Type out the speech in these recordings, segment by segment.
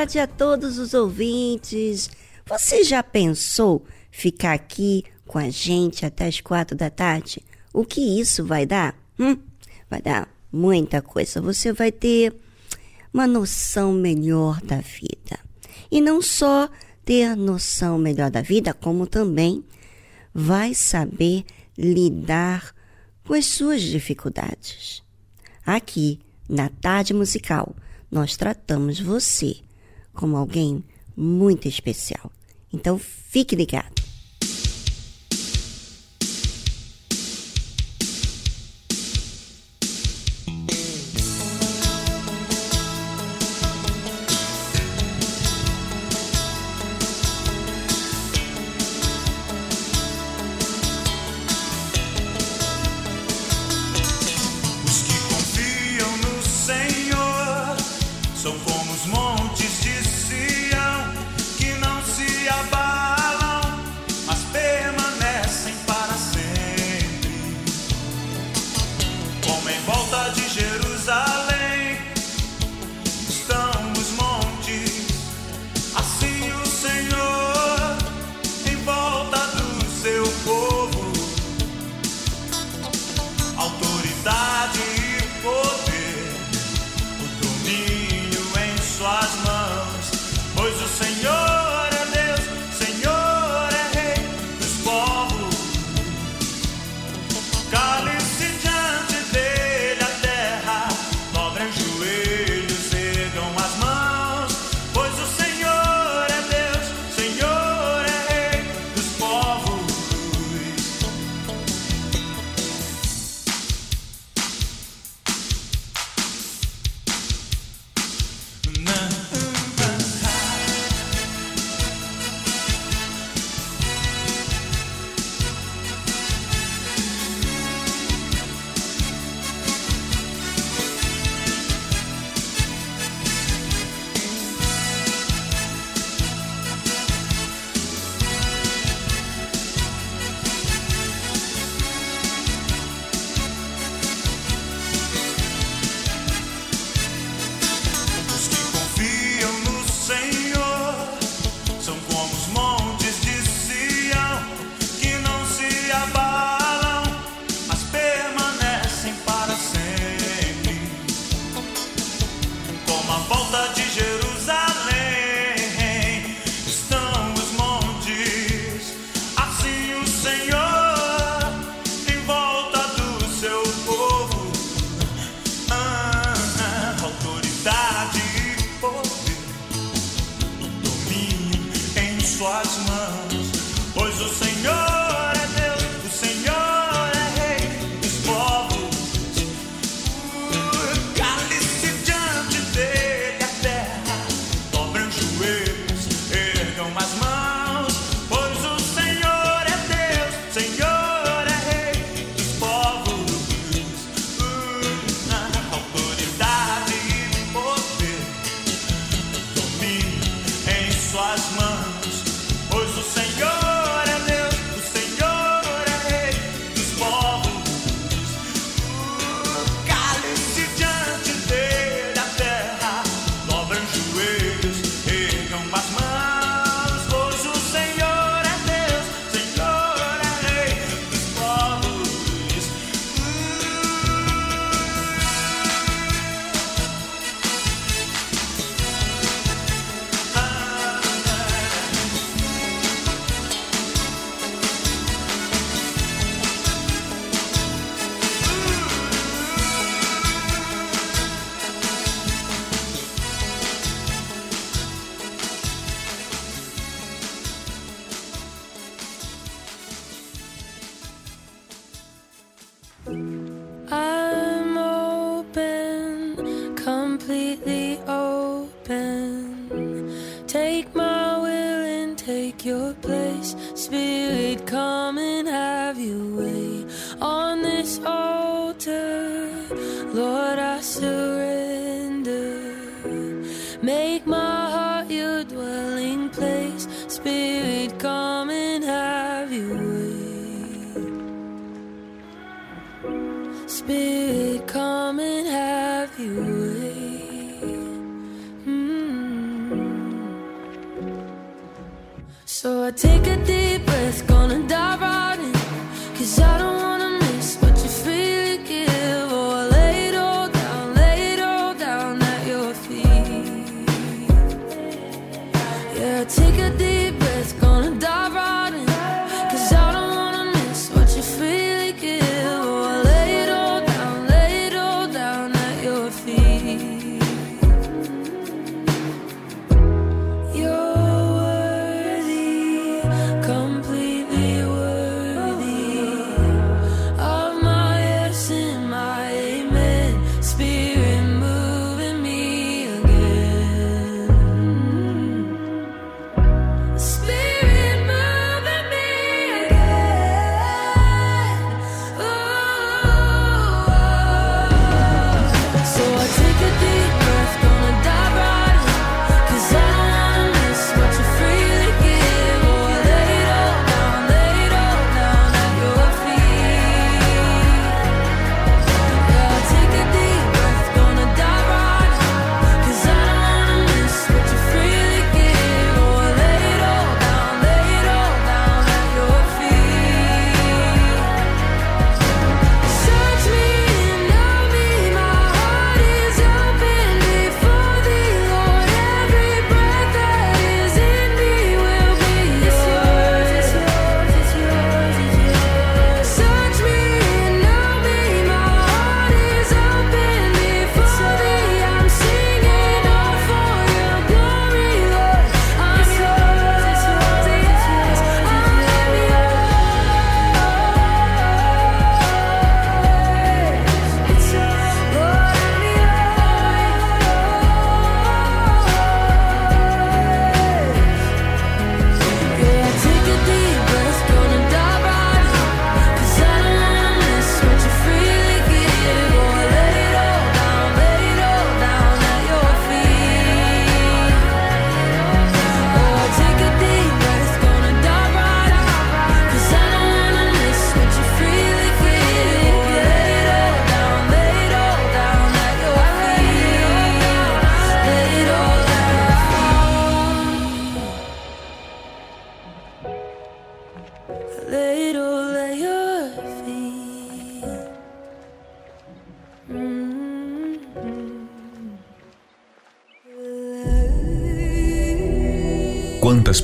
Tarde a todos os ouvintes. Você já pensou ficar aqui com a gente até as quatro da tarde? O que isso vai dar? Hum? Vai dar muita coisa. Você vai ter uma noção melhor da vida. E não só ter noção melhor da vida, como também vai saber lidar com as suas dificuldades. Aqui, na Tarde Musical nós tratamos você como alguém muito especial. Então fique ligado. Take a deep breath, gonna die.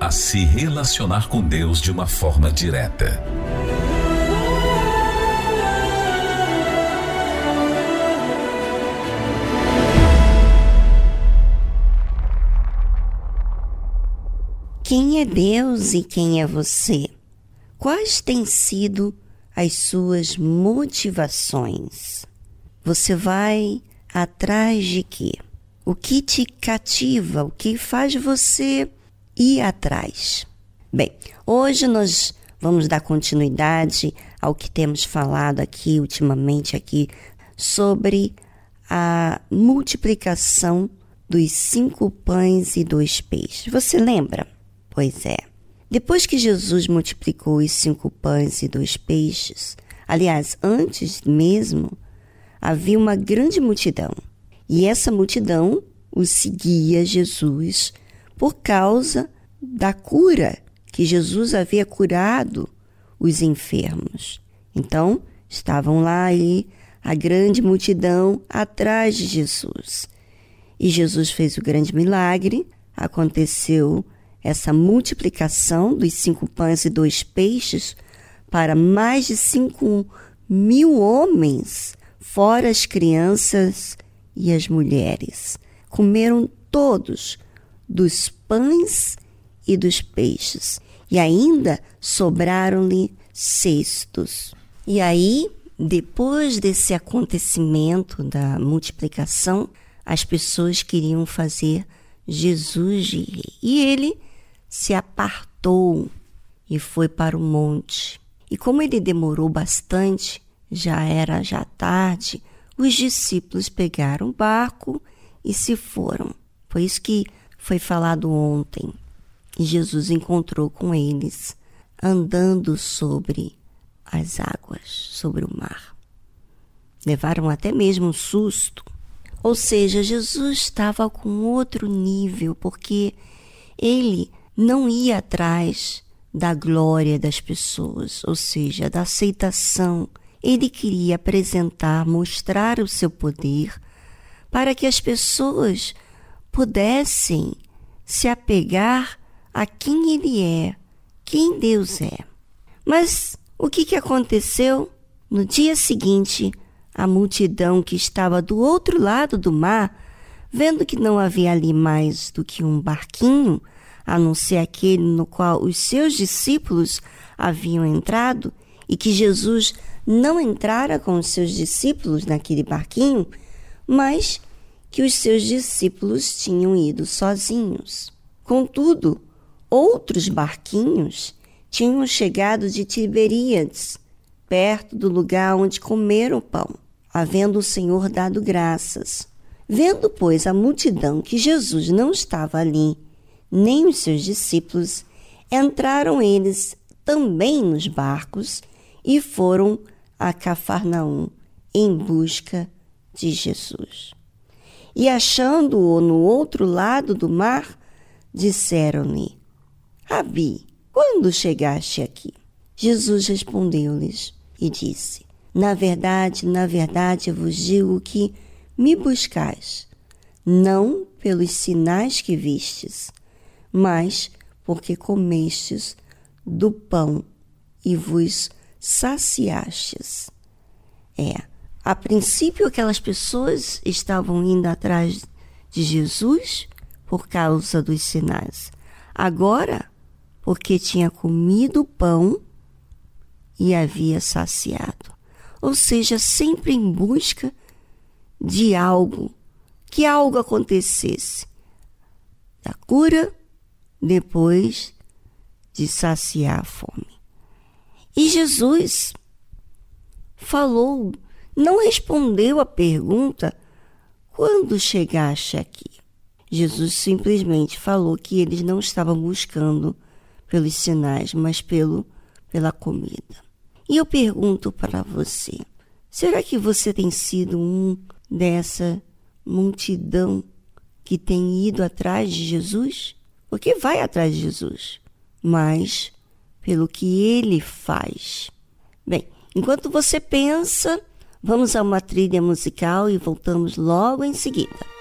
a se relacionar com Deus de uma forma direta. Quem é Deus e quem é você? Quais têm sido as suas motivações? Você vai atrás de quê? O que te cativa? O que faz você ir atrás? Bem, hoje nós vamos dar continuidade ao que temos falado aqui ultimamente aqui sobre a multiplicação dos cinco pães e dois peixes. Você lembra? Pois é. Depois que Jesus multiplicou os cinco pães e dois peixes, aliás, antes mesmo, havia uma grande multidão. E essa multidão o seguia Jesus por causa da cura que Jesus havia curado os enfermos. Então, estavam lá aí a grande multidão atrás de Jesus. E Jesus fez o grande milagre, aconteceu essa multiplicação dos cinco pães e dois peixes para mais de cinco mil homens, fora as crianças e as mulheres. Comeram todos dos pães e dos peixes, e ainda sobraram-lhe cestos. E aí, depois desse acontecimento da multiplicação, as pessoas queriam fazer Jesus de rei. E ele se apartou e foi para o monte. E como ele demorou bastante, já era já tarde, os discípulos pegaram o barco e se foram. Foi isso que foi falado ontem. E Jesus encontrou com eles, andando sobre as águas, sobre o mar. Levaram até mesmo um susto. Ou seja, Jesus estava com outro nível, porque ele não ia atrás da glória das pessoas, ou seja, da aceitação. Ele queria apresentar, mostrar o seu poder para que as pessoas pudessem se apegar a quem ele é, quem Deus é. Mas o que, que aconteceu? No dia seguinte, a multidão que estava do outro lado do mar, vendo que não havia ali mais do que um barquinho, a não ser aquele no qual os seus discípulos haviam entrado, e que Jesus não entrara com os seus discípulos naquele barquinho, mas que os seus discípulos tinham ido sozinhos. Contudo, outros barquinhos tinham chegado de Tiberíades, perto do lugar onde comeram o pão, havendo o Senhor dado graças. Vendo, pois, a multidão que Jesus não estava ali, nem os seus discípulos, entraram eles também nos barcos e foram a Cafarnaum em busca de Jesus. E achando-o no outro lado do mar, disseram-lhe: Rabi, quando chegaste aqui? Jesus respondeu-lhes e disse: Na verdade, na verdade, eu vos digo que me buscais, não pelos sinais que vistes, mas porque comestes do pão e vos saciastes. É, a princípio aquelas pessoas estavam indo atrás de Jesus por causa dos sinais. Agora, porque tinha comido pão e havia saciado. Ou seja, sempre em busca de algo, que algo acontecesse. Da cura depois de saciar a fome. E Jesus falou, não respondeu a pergunta: quando chegaste aqui? Jesus simplesmente falou que eles não estavam buscando pelos sinais, mas pelo pela comida. E eu pergunto para você: será que você tem sido um dessa multidão que tem ido atrás de Jesus? porque vai atrás de Jesus, mas pelo que ele faz. Bem, enquanto você pensa, vamos a uma trilha musical e voltamos logo em seguida.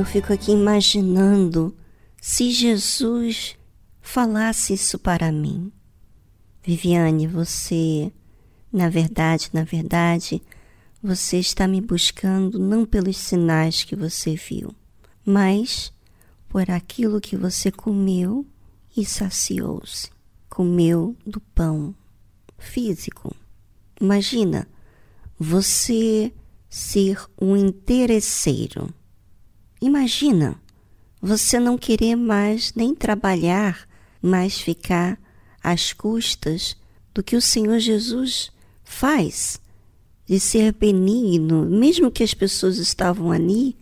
Eu fico aqui imaginando se Jesus falasse isso para mim. Viviane, você, na verdade, na verdade, você está me buscando não pelos sinais que você viu, mas por aquilo que você comeu e saciou-se. Comeu do pão físico. Imagina você ser um interesseiro Imagina você não querer mais nem trabalhar, mas ficar às custas do que o Senhor Jesus faz, de ser benigno, mesmo que as pessoas estavam ali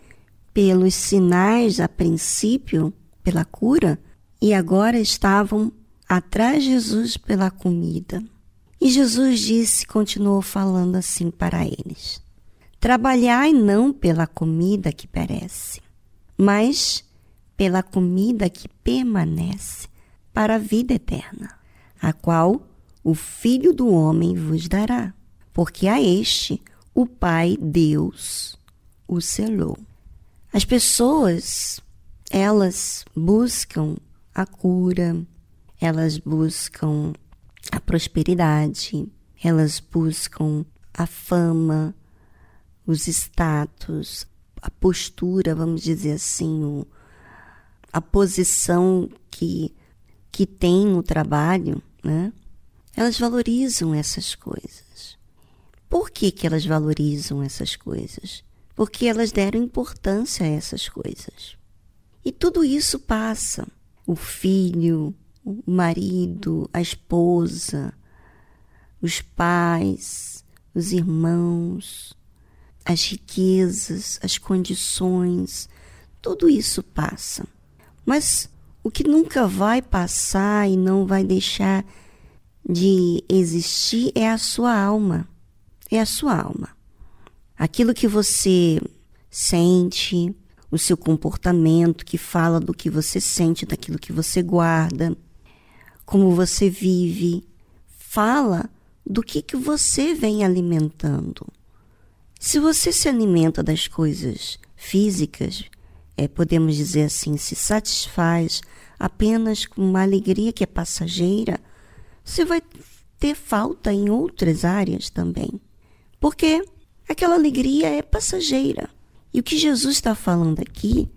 pelos sinais a princípio, pela cura, e agora estavam atrás de Jesus pela comida. E Jesus disse, continuou falando assim para eles: Trabalhai não pela comida que perece, mas pela comida que permanece para a vida eterna, a qual o Filho do Homem vos dará, porque a este o Pai Deus o selou. As pessoas, elas buscam a cura, elas buscam a prosperidade, elas buscam a fama, os status, a postura, vamos dizer assim, o, a posição que, que tem no trabalho, né? Elas valorizam essas coisas. Por que, que elas valorizam essas coisas? Porque elas deram importância a essas coisas. E tudo isso passa. O filho, o marido, a esposa, os pais, os irmãos, as riquezas, as condições, tudo isso passa. Mas o que nunca vai passar e não vai deixar de existir é a sua alma. É a sua alma. Aquilo que você sente, o seu comportamento que fala do que você sente, daquilo que você guarda, como você vive, fala do que, que você vem alimentando. Se você se alimenta das coisas físicas, é, podemos dizer assim, se satisfaz apenas com uma alegria que é passageira, você vai ter falta em outras áreas também. Porque aquela alegria é passageira. E o que Jesus está falando aqui,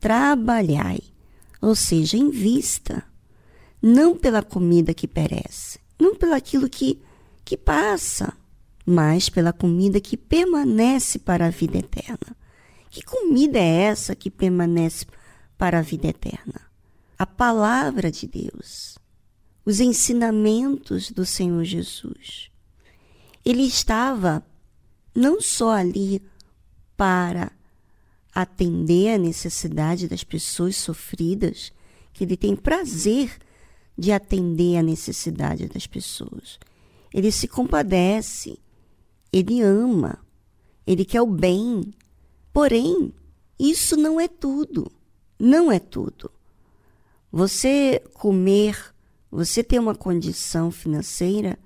trabalhai, ou seja, invista, não pela comida que perece, não pelo aquilo que que passa, mas pela comida que permanece para a vida eterna. Que comida é essa que permanece para a vida eterna? A palavra de Deus, os ensinamentos do Senhor Jesus. Ele estava não só ali para atender a necessidade das pessoas sofridas, que ele tem prazer de atender a necessidade das pessoas. Ele se compadece, ele ama, ele quer o bem. Porém, isso não é tudo. Não é tudo. Você comer, você ter uma condição financeira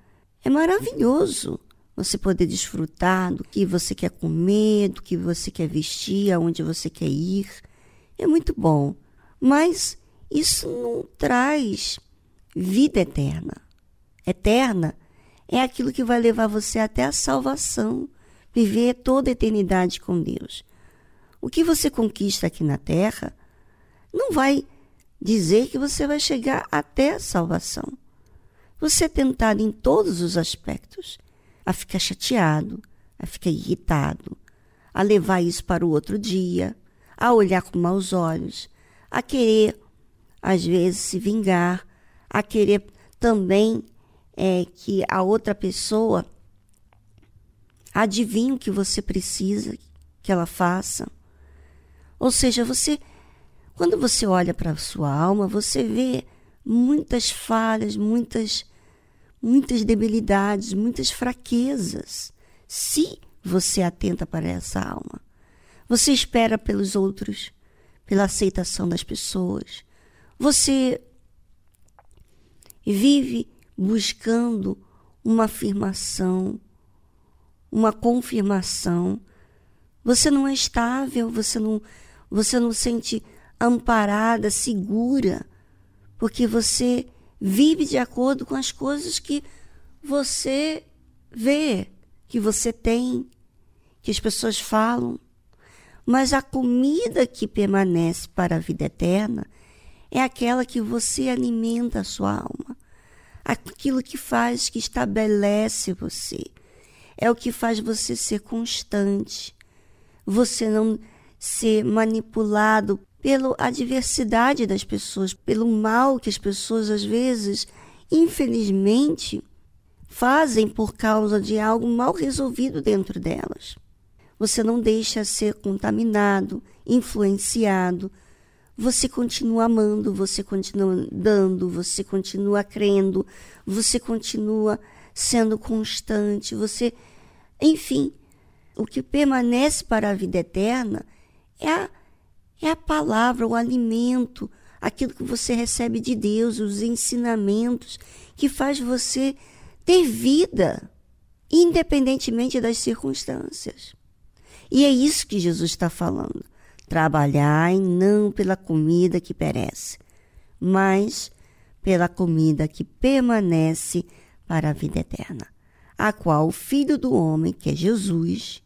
é maravilhoso. Você poder desfrutar do que você quer comer, do que você quer vestir, aonde você quer ir, é muito bom. Mas isso não traz vida eterna. Eterna é aquilo que vai levar você até a salvação, viver toda a eternidade com Deus. O que você conquista aqui na terra não vai dizer que você vai chegar até a salvação. Você é tentado em todos os aspectos a ficar chateado, a ficar irritado, a levar isso para o outro dia, a olhar com maus olhos, a querer, às vezes, se vingar, a querer também é, que a outra pessoa adivinhe o que você precisa que ela faça. Ou seja, você, quando você olha para a sua alma, você vê muitas falhas, muitas, muitas debilidades, muitas fraquezas. Se você atenta para essa alma, você espera pelos outros, pela aceitação das pessoas. Você vive buscando uma afirmação, uma confirmação. Você não é estável, você não, você não sente amparada, segura, porque você vive de acordo com as coisas que você vê, que você tem, que as pessoas falam. Mas a comida que permanece para a vida eterna é aquela que você alimenta a sua alma aquilo que faz, que estabelece você. É o que faz você ser constante. Você não ser manipulado pela adversidade das pessoas, pelo mal que as pessoas às vezes, infelizmente, fazem por causa de algo mal resolvido dentro delas. Você não deixa ser contaminado, influenciado você continua amando, você continua dando, você continua crendo, você continua sendo constante, você. Enfim, o que permanece para a vida eterna é a, é a palavra, o alimento, aquilo que você recebe de Deus, os ensinamentos que faz você ter vida, independentemente das circunstâncias. E é isso que Jesus está falando. Trabalhai não pela comida que perece, mas pela comida que permanece para a vida eterna, a qual o Filho do Homem, que é Jesus,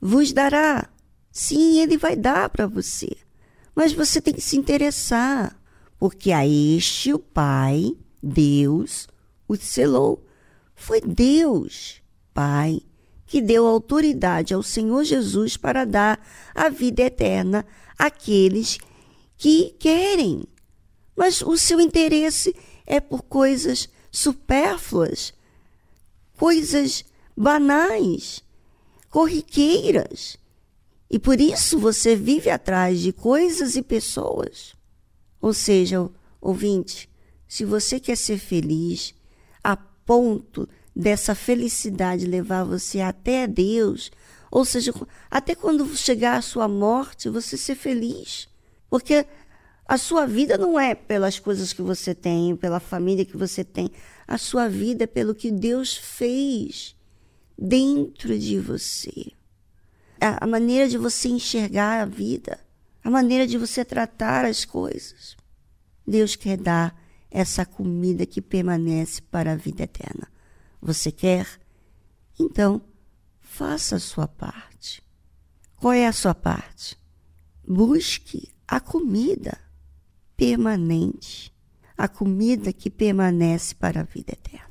vos dará. Sim, ele vai dar para você. Mas você tem que se interessar, porque a este o Pai, Deus, o selou. Foi Deus, Pai, que deu autoridade ao Senhor Jesus para dar a vida eterna àqueles que querem. Mas o seu interesse é por coisas supérfluas, coisas banais, corriqueiras. E por isso você vive atrás de coisas e pessoas. Ou seja, ouvinte, se você quer ser feliz a ponto dessa felicidade levar você até Deus, ou seja, até quando chegar a sua morte, você ser feliz. Porque a sua vida não é pelas coisas que você tem, pela família que você tem. A sua vida é pelo que Deus fez dentro de você. A, maneira de você enxergar a vida, a maneira de você tratar as coisas. Deus quer dar essa comida que permanece para a vida eterna. Você quer? Então, faça a sua parte. Qual é a sua parte? Busque a comida permanente, a comida que permanece para a vida eterna.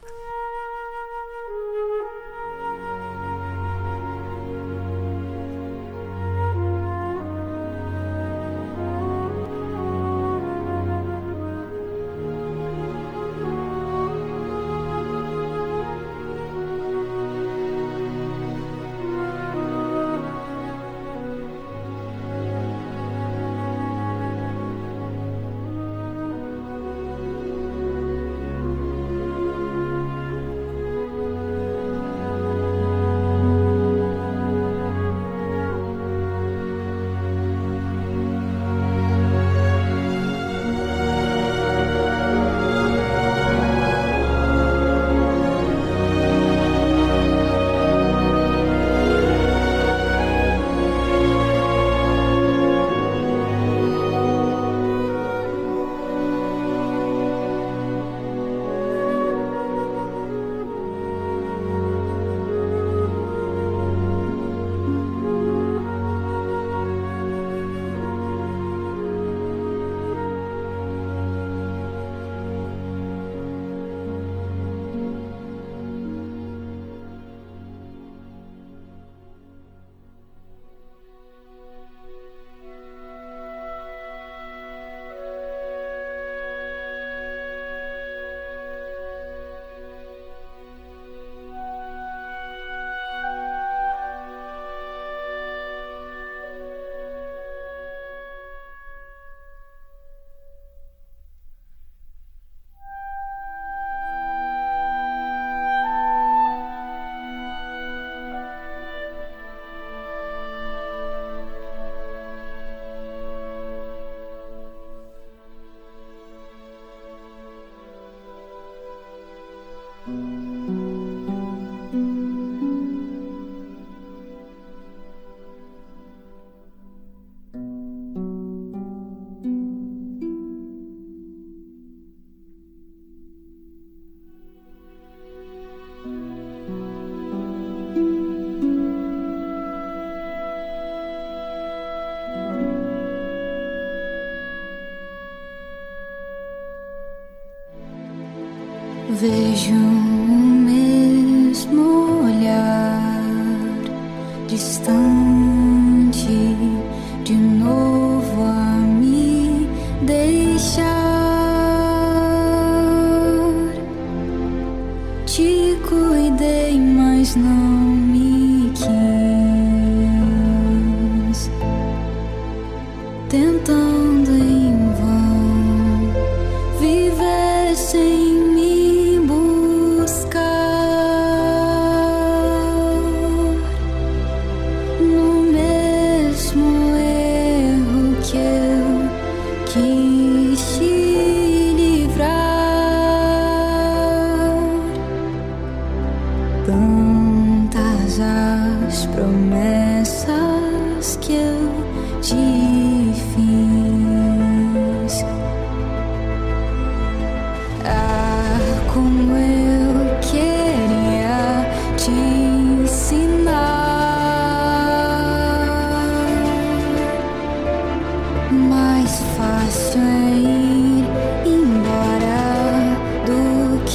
vision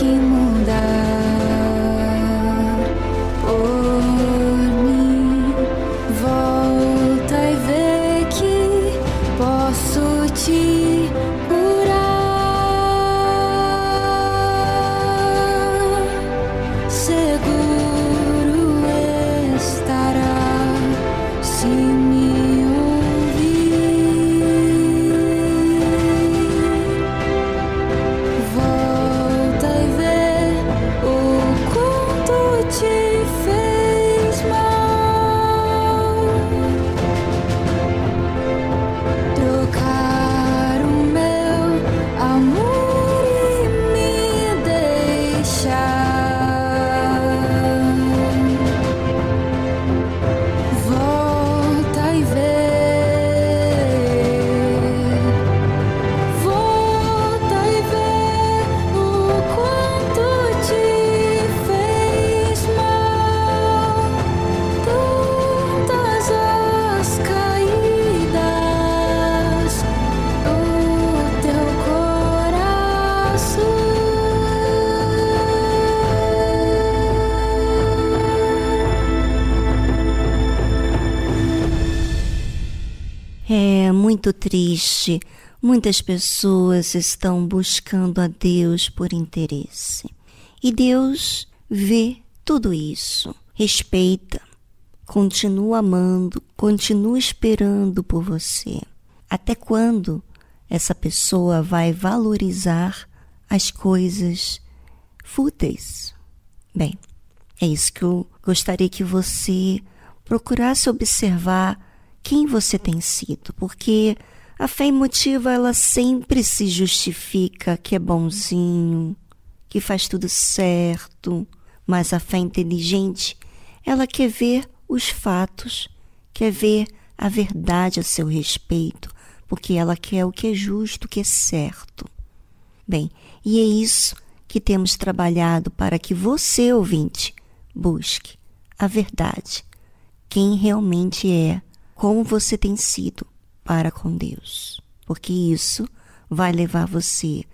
muito triste. Muitas pessoas estão buscando a Deus por interesse. E Deus vê tudo isso, respeita, continua amando, continua esperando por você. Até quando essa pessoa vai valorizar as coisas fúteis? Bem, é isso que eu gostaria que você procurasse observar quem você tem sido, porque a fé emotiva ela sempre se justifica que é bonzinho, que faz tudo certo, mas a fé inteligente, ela quer ver os fatos, quer ver a verdade a seu respeito, porque ela quer o que é justo, o que é certo. Bem, e é isso que temos trabalhado para que você, ouvinte, busque a verdade, quem realmente é como você tem sido para com Deus, porque isso vai levar você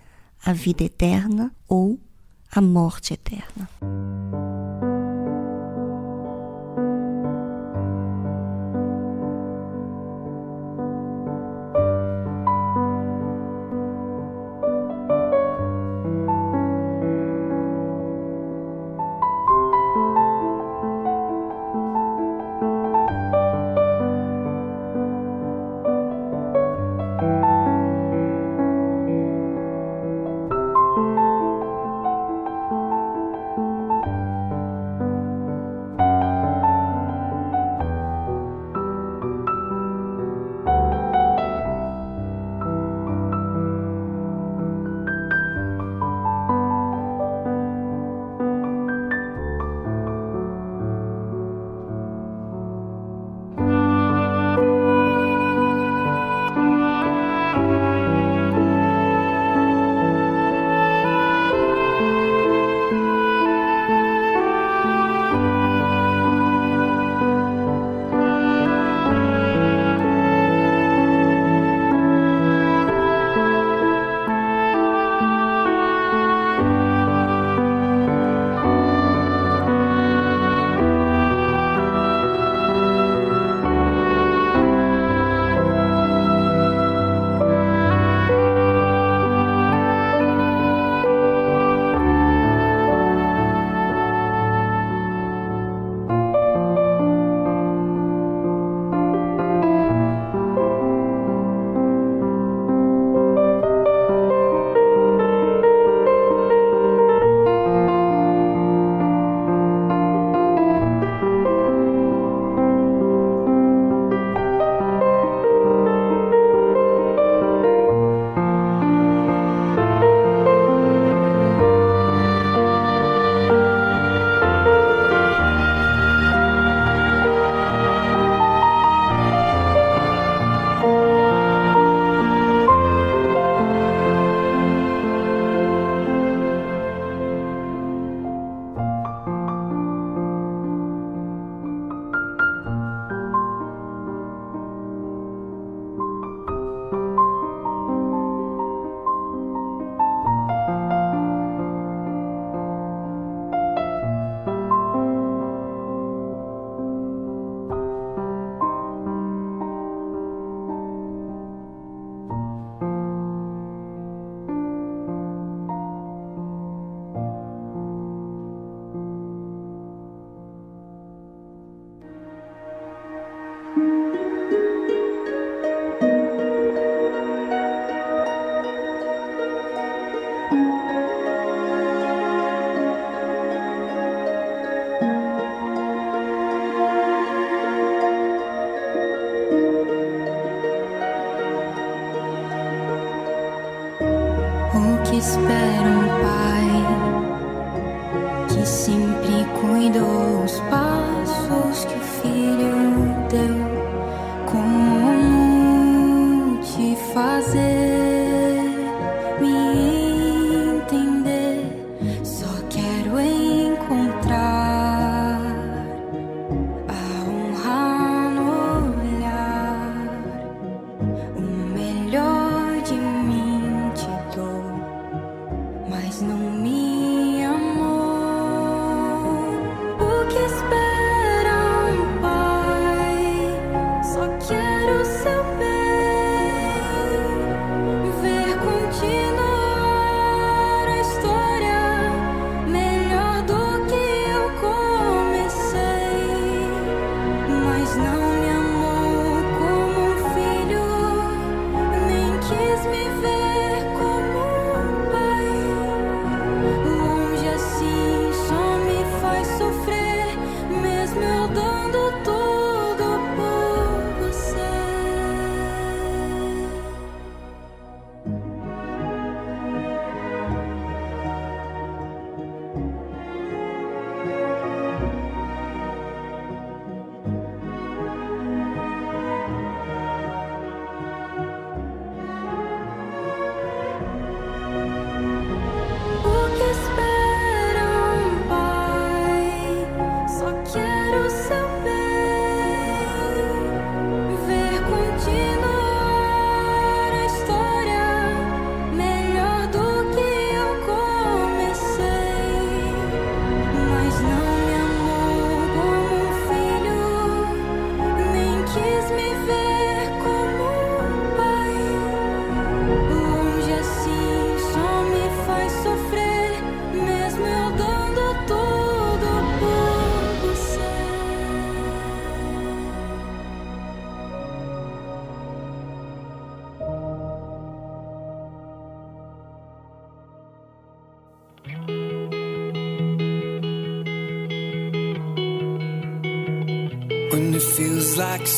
à vida eterna ou à morte eterna.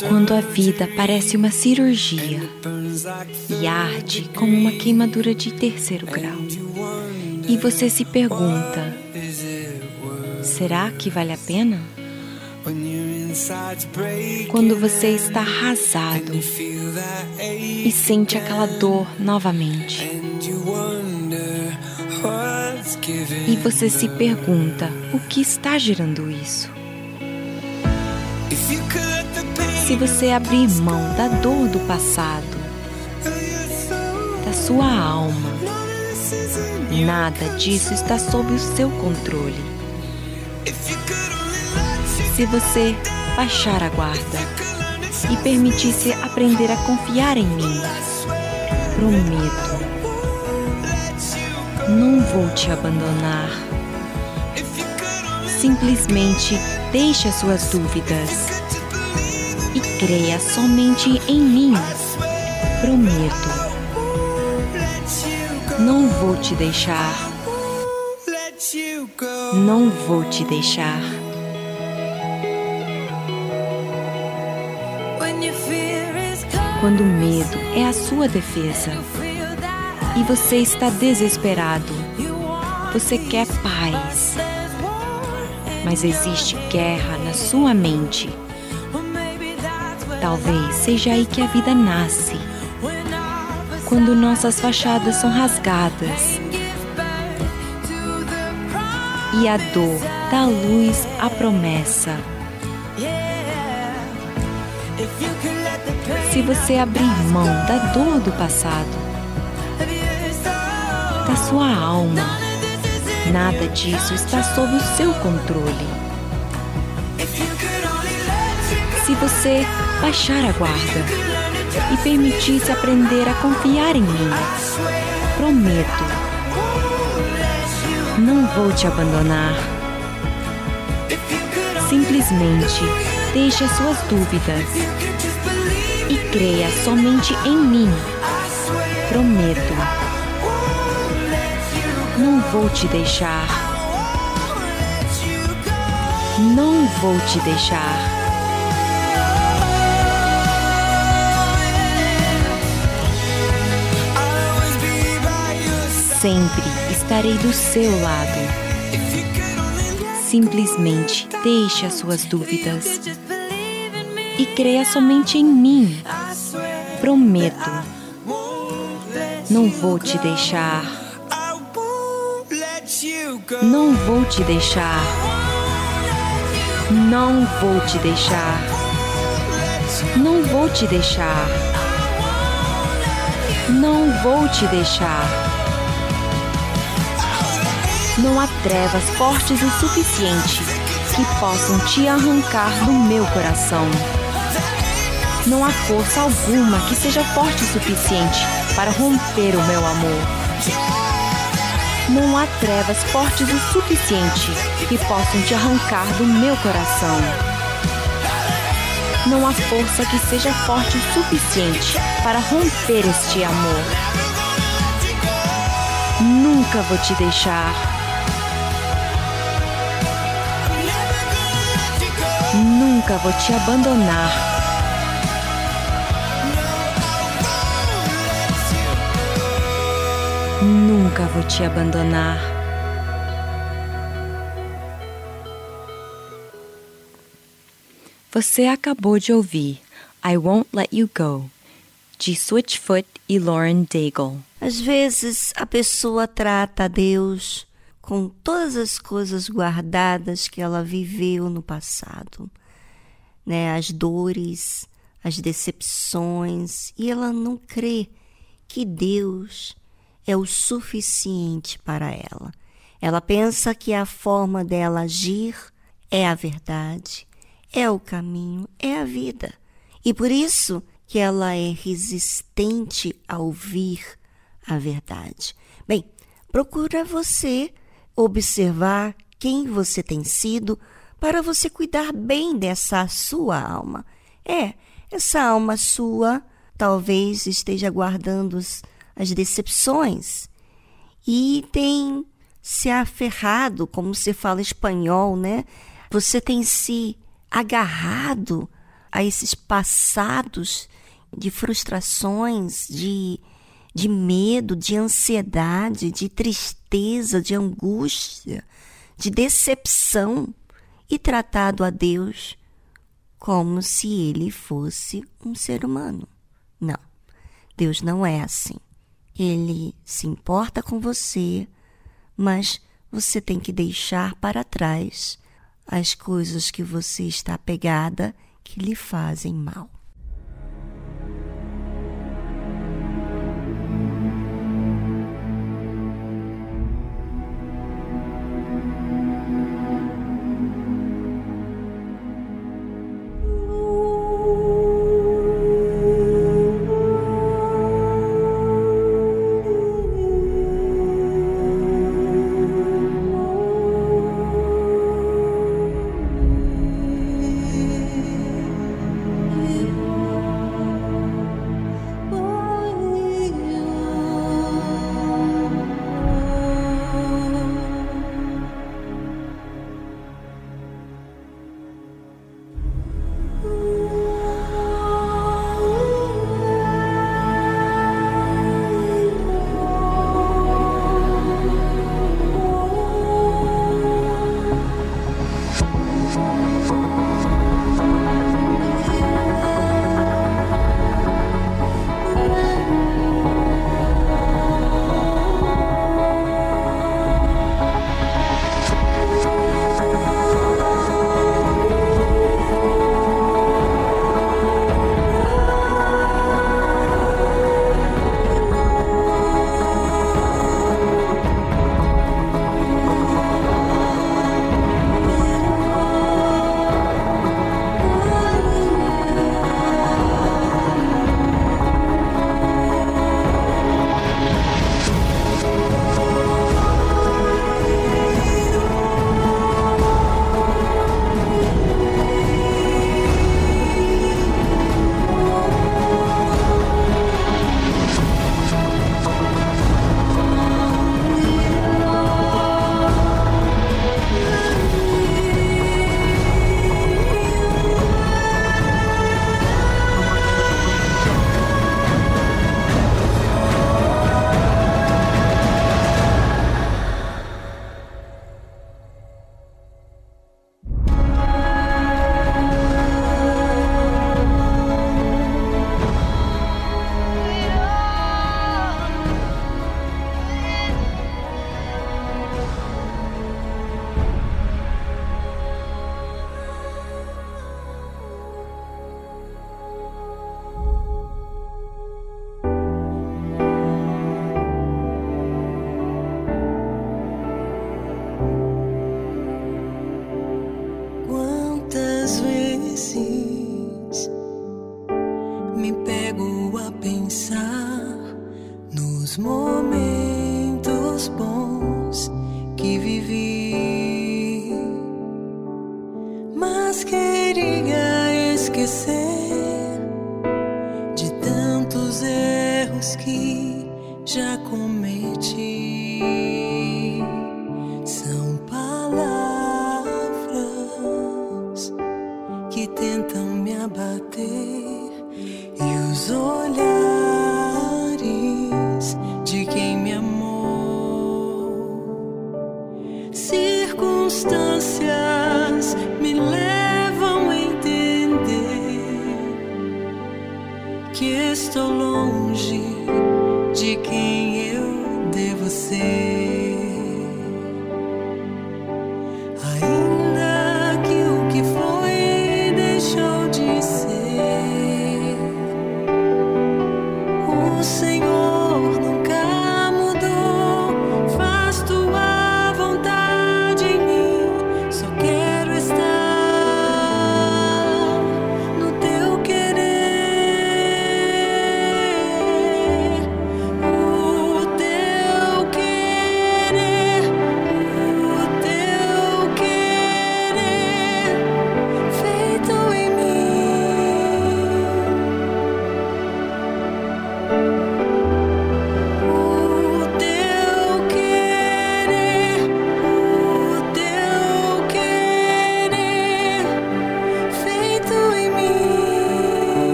Quando a vida parece uma cirurgia e arde como uma queimadura de terceiro grau, e você se pergunta: será que vale a pena? Quando você está arrasado e sente aquela dor novamente, e você se pergunta: o que está gerando isso? Se você abrir mão da dor do passado, da sua alma, nada disso está sob o seu controle. Se você baixar a guarda e permitir-se aprender a confiar em mim, prometo, não vou te abandonar. Simplesmente deixe as suas dúvidas creia somente em mim. Prometo. Não vou te deixar. Não vou te deixar. Quando o medo é a sua defesa e você está desesperado, você quer paz, mas existe guerra na sua mente Talvez seja aí que a vida nasce. Quando nossas fachadas são rasgadas e a dor dá luz à promessa. Se você abrir mão da dor do passado, da sua alma, nada disso está sob o seu controle. Se você baixar a guarda e permitir-se aprender a confiar em mim. Prometo, não vou te abandonar. Simplesmente deixe as suas dúvidas e creia somente em mim. Prometo, não vou te deixar. Não vou te deixar. Sempre estarei do seu lado. Simplesmente deixe as suas dúvidas e creia somente em mim. Prometo, não vou te deixar. Não vou te deixar. Não vou te deixar. Não vou te deixar. Não vou te deixar. Não há trevas fortes o suficiente que possam te arrancar do meu coração. Não há força alguma que seja forte o suficiente para romper o meu amor. Não há trevas fortes o suficiente que possam te arrancar do meu coração. Não há força que seja forte o suficiente para romper este amor. Nunca vou te deixar. Nunca vou te abandonar. Nunca vou te abandonar. Você acabou de ouvir I Won't Let You Go, de Switchfoot e Lauren Daigle. Às vezes a pessoa trata a Deus com todas as coisas guardadas que ela viveu no passado, né? As dores, as decepções, e ela não crê que Deus é o suficiente para ela. Ela pensa que a forma dela agir é a verdade, é o caminho, é a vida. E por isso que ela é resistente a ouvir a verdade. Bem, procura você observar quem você tem sido para você cuidar bem dessa sua alma. É, essa alma sua talvez esteja guardando as decepções e tem se aferrado, como se fala espanhol, né? Você tem se agarrado a esses passados de frustrações, de, de medo, de ansiedade, de tristeza, de angústia, de decepção e tratado a Deus como se ele fosse um ser humano. Não, Deus não é assim. Ele se importa com você, mas você tem que deixar para trás as coisas que você está apegada que lhe fazem mal.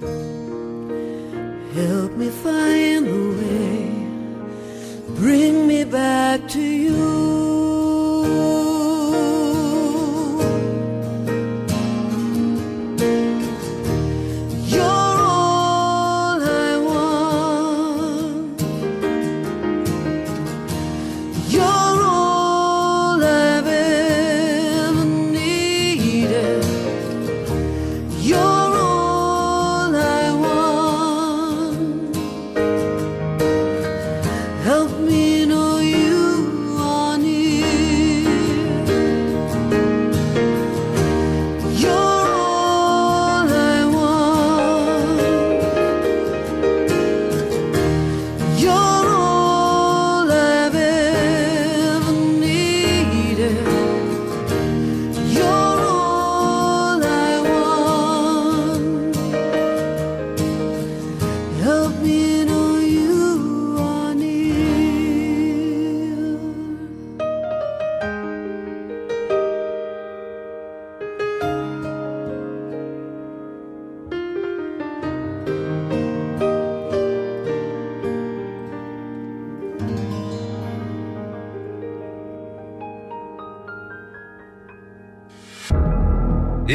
Help me find the way, bring me back to you.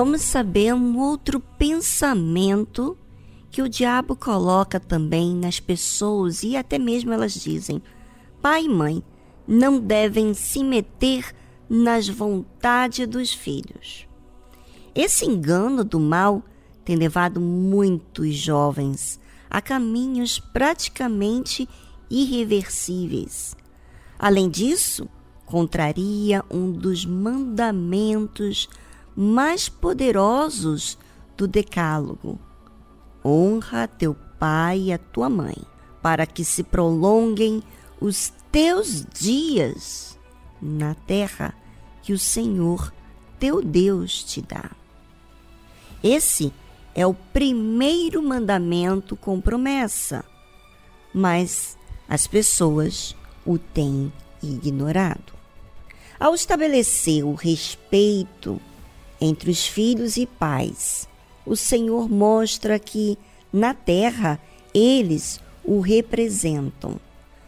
Vamos saber um outro pensamento que o diabo coloca também nas pessoas e até mesmo elas dizem: pai e mãe não devem se meter nas vontades dos filhos. Esse engano do mal tem levado muitos jovens a caminhos praticamente irreversíveis. Além disso, contraria um dos mandamentos mais poderosos do Decálogo: honra teu pai e a tua mãe, para que se prolonguem os teus dias na terra que o Senhor teu Deus te dá. Esse é o primeiro mandamento com promessa, mas as pessoas o têm ignorado. Ao estabelecer o respeito entre os filhos e pais, o Senhor mostra que na terra eles o representam.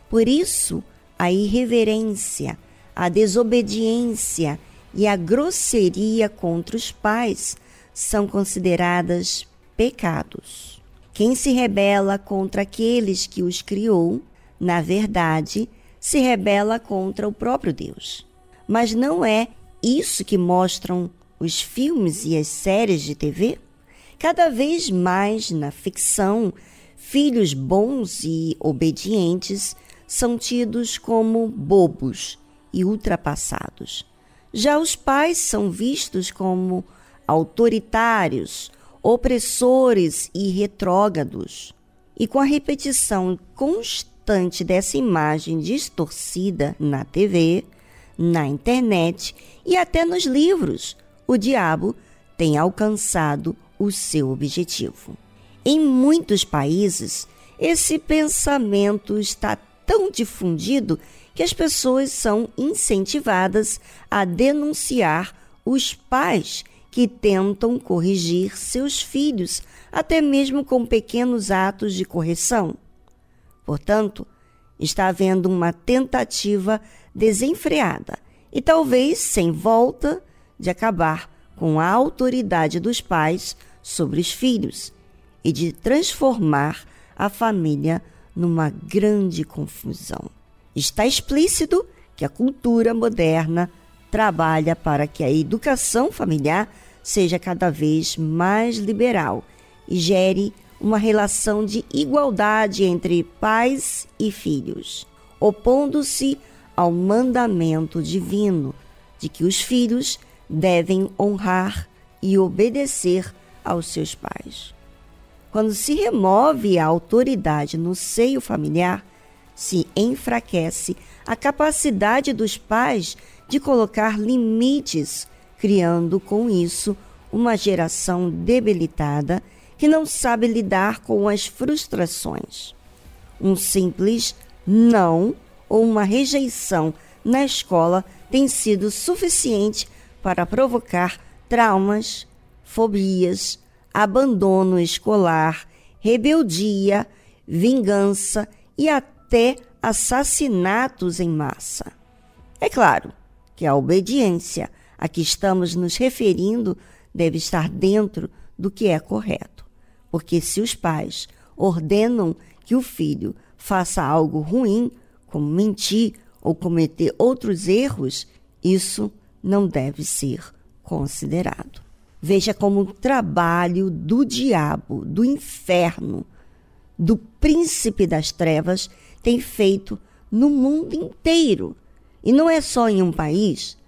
Por isso, a irreverência, a desobediência e a grosseria contra os pais são consideradas pecados. Quem se rebela contra aqueles que os criou, na verdade, se rebela contra o próprio Deus. Mas não é isso que mostram os filmes e as séries de TV? Cada vez mais na ficção, filhos bons e obedientes são tidos como bobos e ultrapassados. Já os pais são vistos como autoritários, opressores e retrógrados. E com a repetição constante dessa imagem distorcida na TV, na internet e até nos livros, o diabo tem alcançado o seu objetivo. Em muitos países, esse pensamento está tão difundido que as pessoas são incentivadas a denunciar os pais que tentam corrigir seus filhos, até mesmo com pequenos atos de correção. Portanto, está havendo uma tentativa desenfreada e talvez sem volta de acabar com a autoridade dos pais sobre os filhos e de transformar a família numa grande confusão. Está explícito que a cultura moderna trabalha para que a educação familiar seja cada vez mais liberal e gere uma relação de igualdade entre pais e filhos, opondo-se ao mandamento divino de que os filhos devem honrar e obedecer aos seus pais. Quando se remove a autoridade no seio familiar, se enfraquece a capacidade dos pais de colocar limites, criando com isso uma geração debilitada que não sabe lidar com as frustrações. Um simples não ou uma rejeição na escola tem sido suficiente para provocar traumas, fobias, abandono escolar, rebeldia, vingança e até assassinatos em massa. É claro que a obediência a que estamos nos referindo deve estar dentro do que é correto, porque se os pais ordenam que o filho faça algo ruim, como mentir ou cometer outros erros, isso não deve ser considerado. Veja como o trabalho do diabo, do inferno, do príncipe das trevas tem feito no mundo inteiro. E não é só em um país,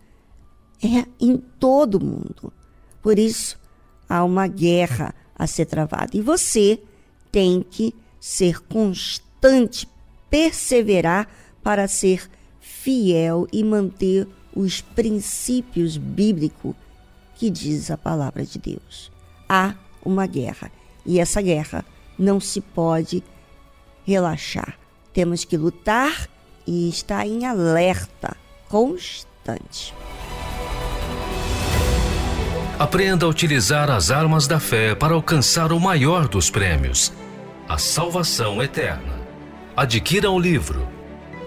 é em todo o mundo. Por isso, há uma guerra a ser travada. E você tem que ser constante, perseverar para ser fiel e manter os princípios bíblicos que diz a palavra de Deus. Há uma guerra e essa guerra não se pode relaxar. Temos que lutar e estar em alerta constante. Aprenda a utilizar as armas da fé para alcançar o maior dos prêmios, a salvação eterna. Adquira o livro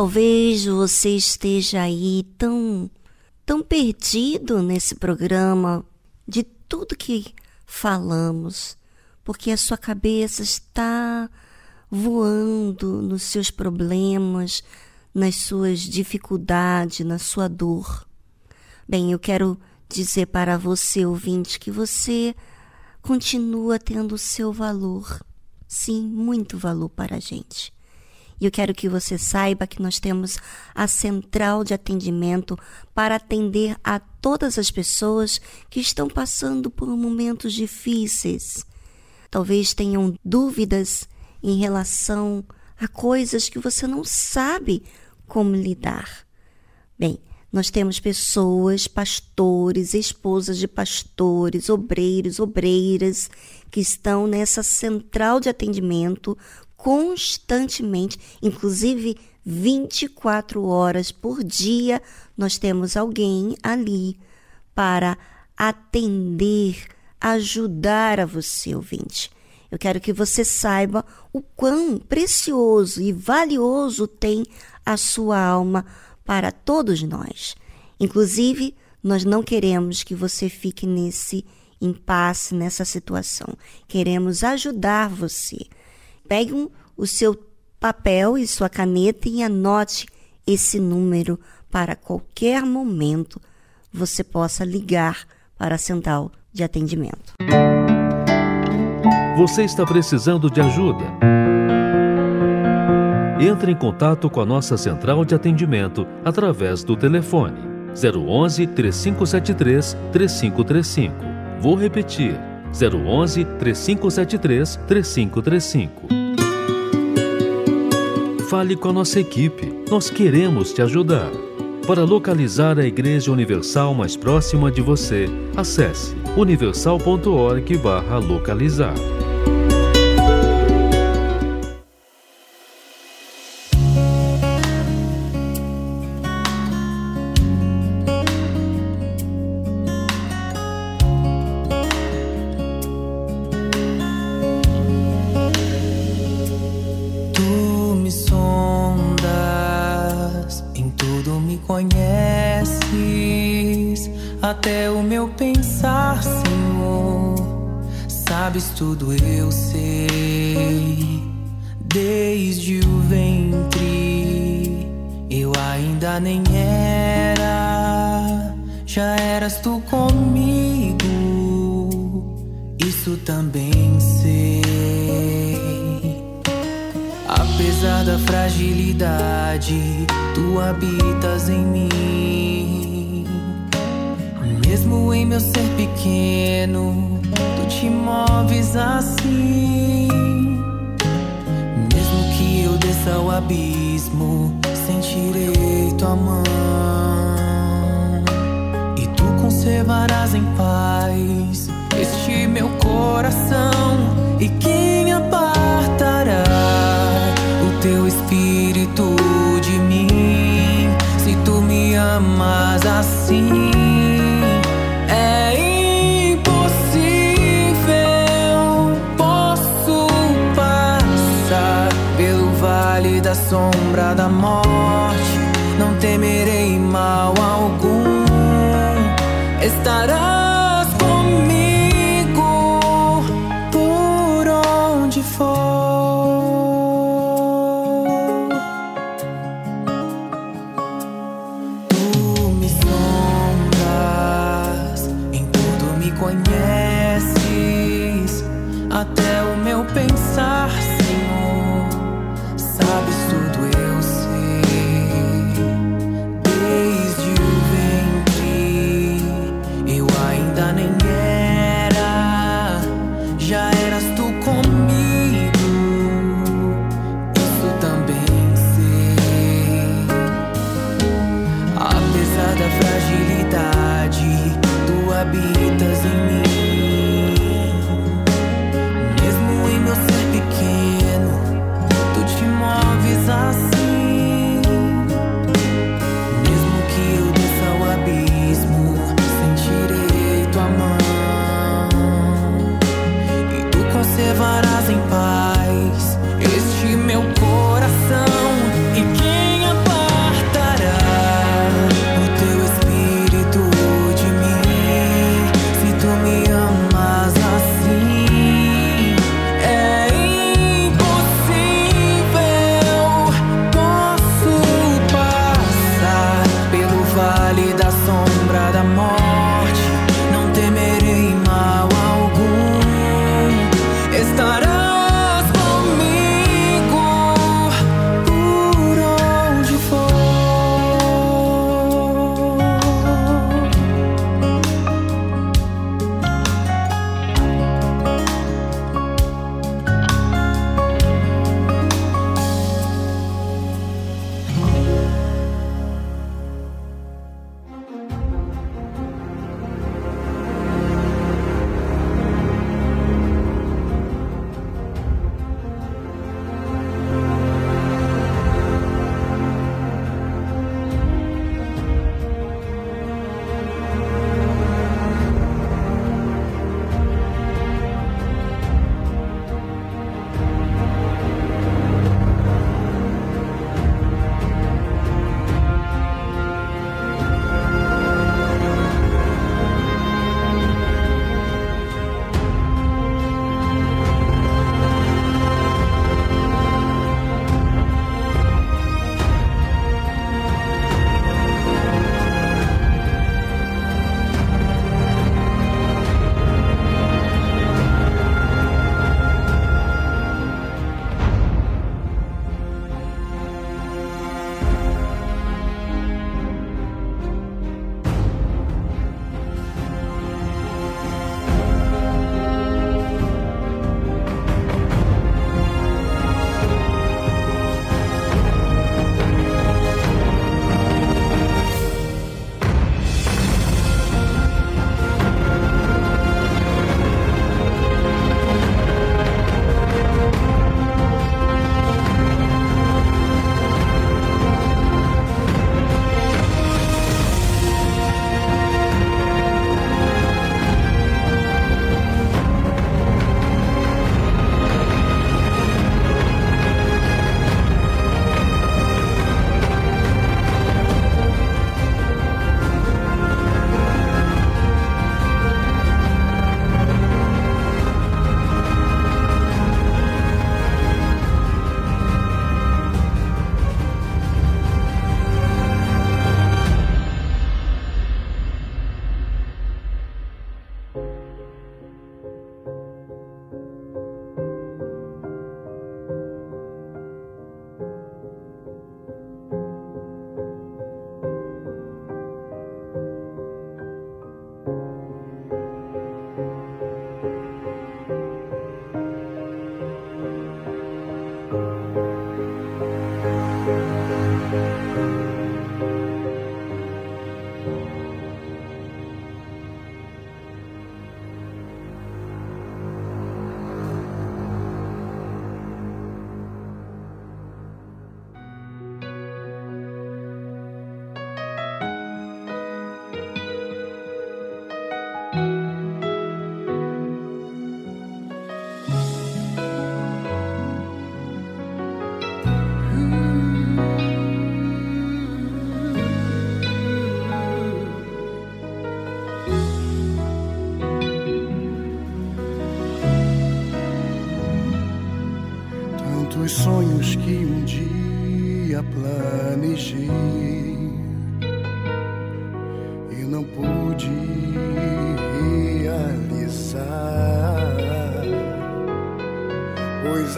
Talvez você esteja aí tão tão perdido nesse programa de tudo que falamos, porque a sua cabeça está voando nos seus problemas, nas suas dificuldades, na sua dor. Bem, eu quero dizer para você, ouvinte, que você continua tendo o seu valor. Sim, muito valor para a gente. E eu quero que você saiba que nós temos a central de atendimento para atender a todas as pessoas que estão passando por momentos difíceis. Talvez tenham dúvidas em relação a coisas que você não sabe como lidar. Bem, nós temos pessoas, pastores, esposas de pastores, obreiros, obreiras, que estão nessa central de atendimento constantemente, inclusive 24 horas por dia, nós temos alguém ali para atender, ajudar a você, ouvinte. Eu quero que você saiba o quão precioso e valioso tem a sua alma para todos nós. Inclusive, nós não queremos que você fique nesse impasse, nessa situação. Queremos ajudar você. Pegue um, o seu papel e sua caneta e anote esse número para qualquer momento você possa ligar para a central de atendimento. Você está precisando de ajuda? Entre em contato com a nossa central de atendimento através do telefone 011 3573 3535. Vou repetir: 011 3573 3535. Fale com a nossa equipe, nós queremos te ajudar. Para localizar a Igreja Universal mais próxima de você, acesse universal.org/localizar. espírito de mim? Se tu me amas assim. da sombra da morte, não temerei mal algum. Estará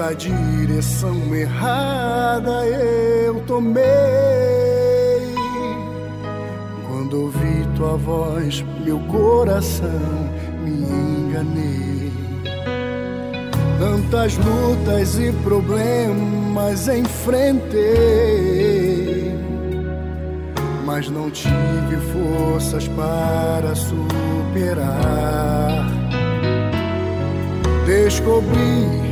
a direção errada eu tomei. Quando ouvi tua voz, meu coração me enganei. Tantas lutas e problemas enfrentei, mas não tive forças para superar. Descobri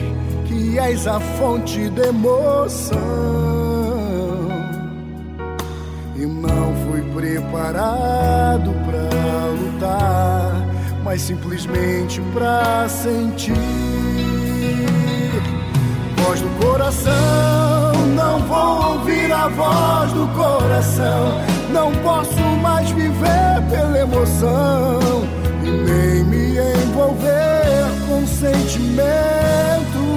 que és a fonte da emoção e não fui preparado para lutar, mas simplesmente para sentir voz do coração. Não vou ouvir a voz do coração. Não posso mais viver pela emoção e nem me envolver com sentimentos.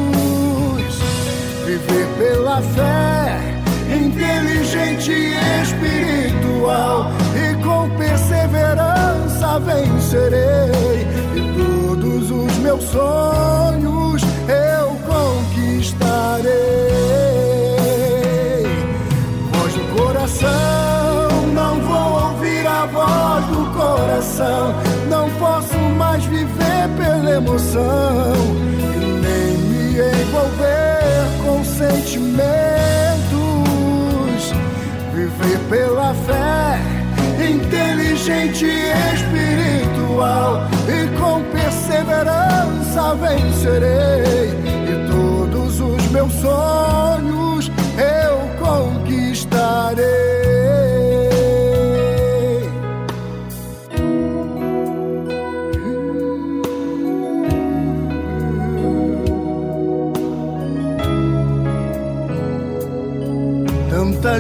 Viver pela fé, inteligente e espiritual. E com perseverança vencerei. E todos os meus sonhos eu conquistarei. Voz do coração, não vou ouvir a voz do coração. Não posso mais viver pela emoção e nem me envolver sentimentos. Viver pela fé, inteligente e espiritual. E com perseverança vencerei. E todos os meus sonhos eu conquistarei.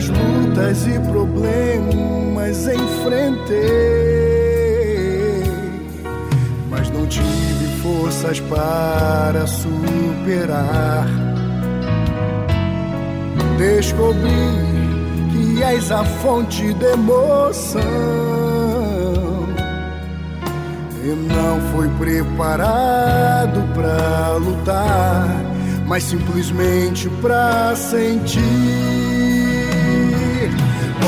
Lutas e problemas enfrentei, mas não tive forças para superar. Descobri que és a fonte da emoção. E não fui preparado para lutar, mas simplesmente para sentir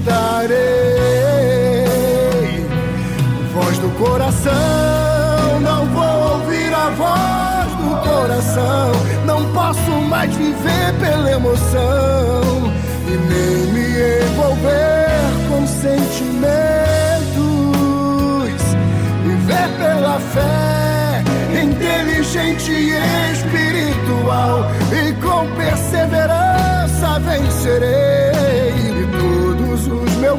conquistarei. Voz do coração, não vou ouvir a voz do coração. Não posso mais viver pela emoção e nem me envolver com sentimentos. Viver pela fé, inteligente e espiritual, e com perseverança vencerei.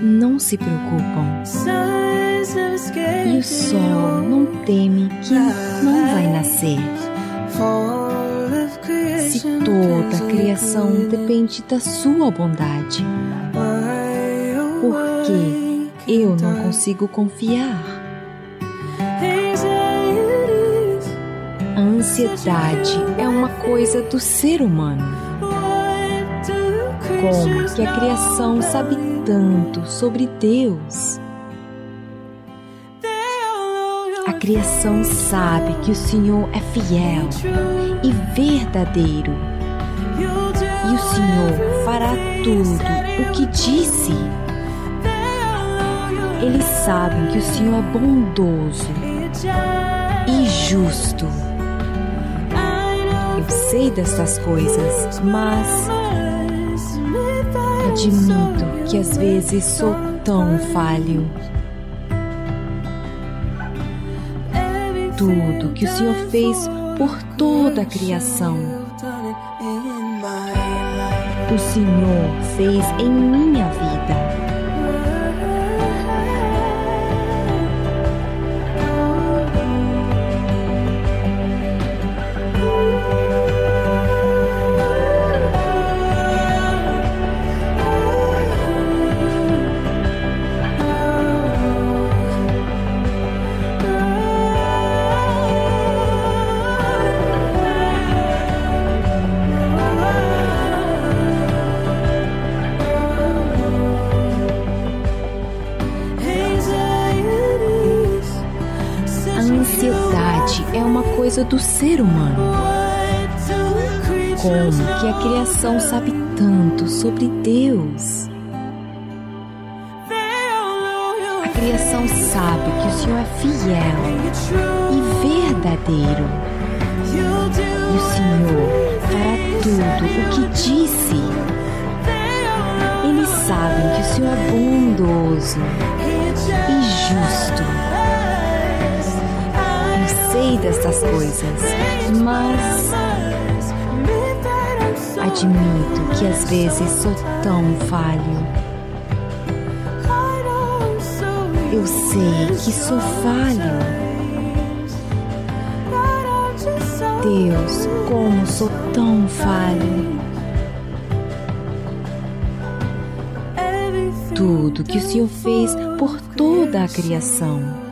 Não se preocupam e o sol não teme que não vai nascer. Se toda a criação depende da sua bondade, por que eu não consigo confiar? Anxiety ansiedade é uma coisa do ser humano. Como que a criação sabe tanto sobre Deus? A criação sabe que o Senhor é fiel e verdadeiro. E o Senhor fará tudo o que disse. Eles sabem que o Senhor é bondoso e justo. Eu sei dessas coisas, mas admito que às vezes sou tão falho. Tudo que o Senhor fez por toda a criação, o Senhor fez em minha vida. Do ser humano. Como que a criação sabe tanto sobre Deus? A criação sabe que o Senhor é fiel e verdadeiro. E o Senhor fará tudo o que disse. Eles sabem que o Senhor é bondoso e justo sei dessas coisas, mas admito que às vezes sou tão falho. Eu sei que sou falho. Deus, como sou tão falho. Tudo que o Senhor fez por toda a criação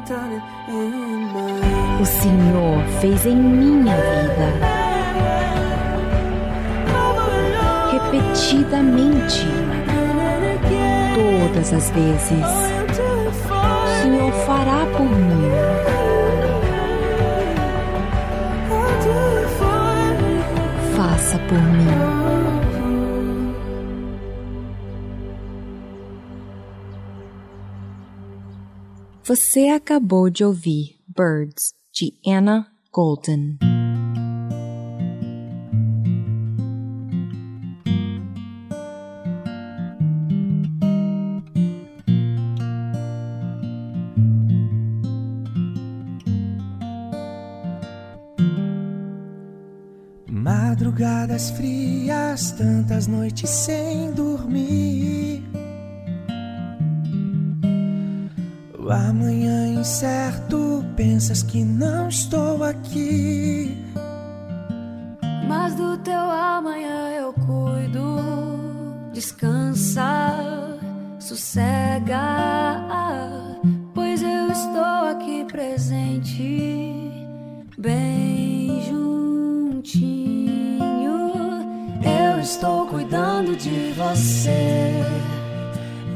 o Senhor fez em minha vida. Repetidamente, todas as vezes, o Senhor fará por mim. Faça por mim. Você acabou de ouvir Birds de Anna Golden. Madrugadas frias, tantas noites sem dormir. Amanhã incerto, pensas que não estou aqui. Mas do teu amanhã eu cuido. Descansa, sossega, pois eu estou aqui presente, bem juntinho. Eu estou cuidando de você.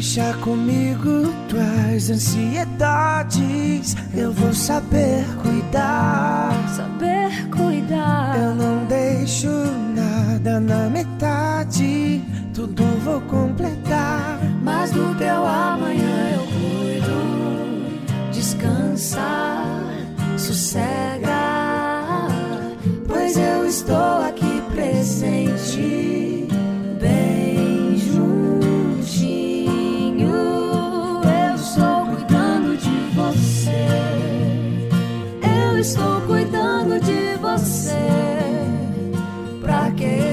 Deixa comigo tuas ansiedades. Eu vou saber cuidar. Saber cuidar. Eu não deixo nada na metade. Tudo vou completar. Mas do teu amanhã eu cuido. Descansa, sossega. Pois eu estou aqui presente.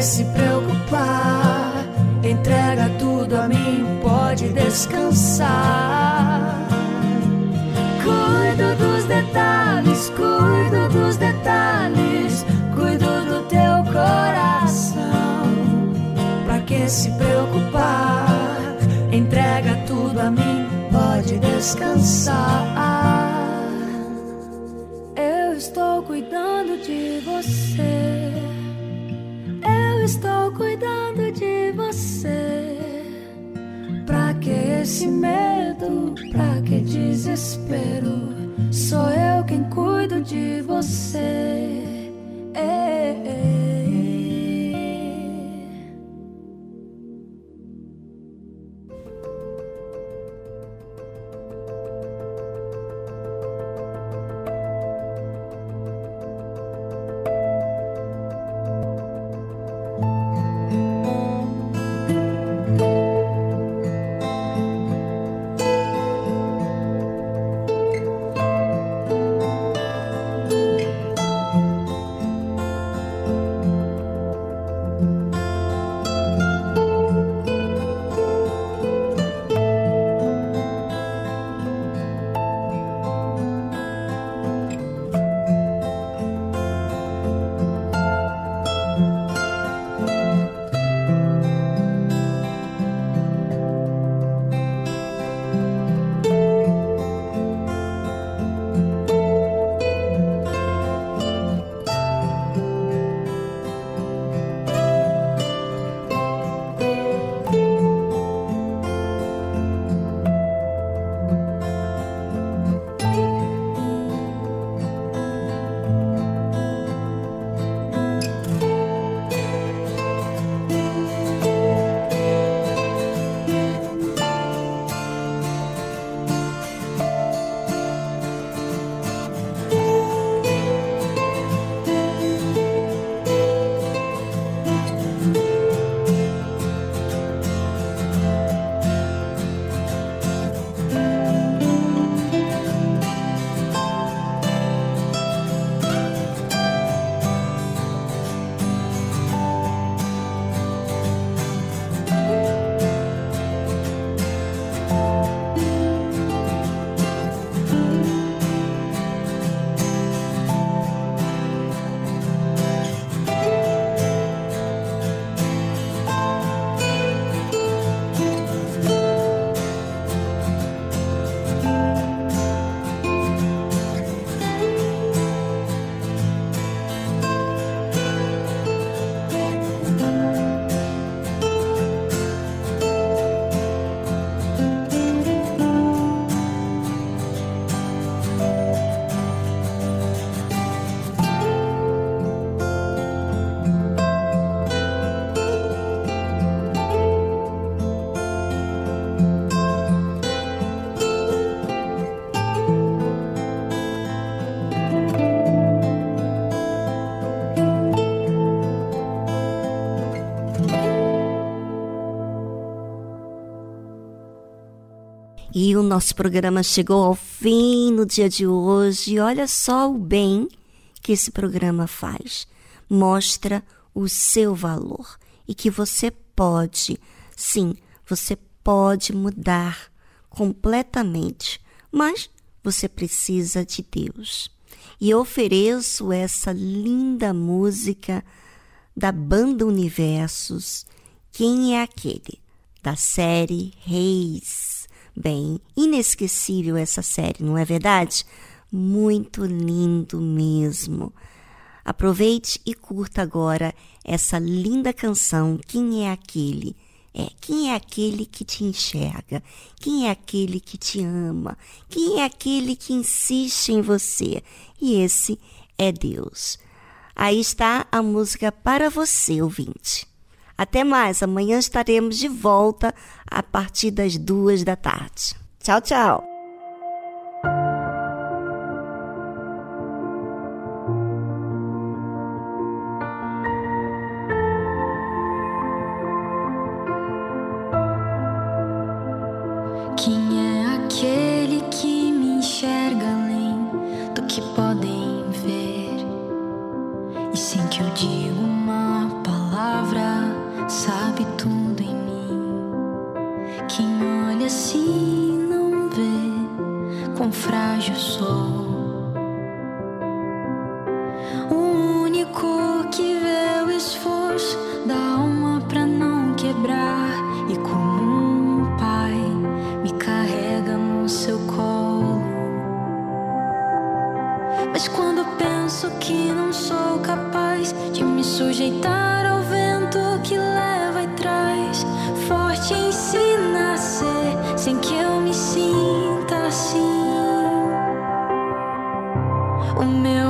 Se preocupar? Entrega tudo a mim, pode descansar. Cuido dos detalhes, cuido dos detalhes, cuido do teu coração. Pra que se preocupar? Entrega tudo a mim, pode descansar. Eu estou cuidando de você. Você. Pra que esse medo? Pra que desespero? Sou eu quem cuido de você. É, é, E o nosso programa chegou ao fim no dia de hoje. Olha só o bem que esse programa faz. Mostra o seu valor e que você pode, sim, você pode mudar completamente, mas você precisa de Deus. E eu ofereço essa linda música da banda Universos. Quem é aquele? Da série Reis. Bem, inesquecível essa série, não é verdade? Muito lindo mesmo. Aproveite e curta agora essa linda canção Quem é aquele? É, quem é aquele que te enxerga? Quem é aquele que te ama? Quem é aquele que insiste em você? E esse é Deus. Aí está a música para você, ouvinte. Até mais, amanhã estaremos de volta a partir das duas da tarde. Tchau, tchau! tão frágil sou. O único que vê o esforço da alma pra não quebrar. E como um pai me carrega no seu colo. Mas quando penso que não sou capaz de me sujeitar ao vento que leva e traz, forte ensina a ser. o meu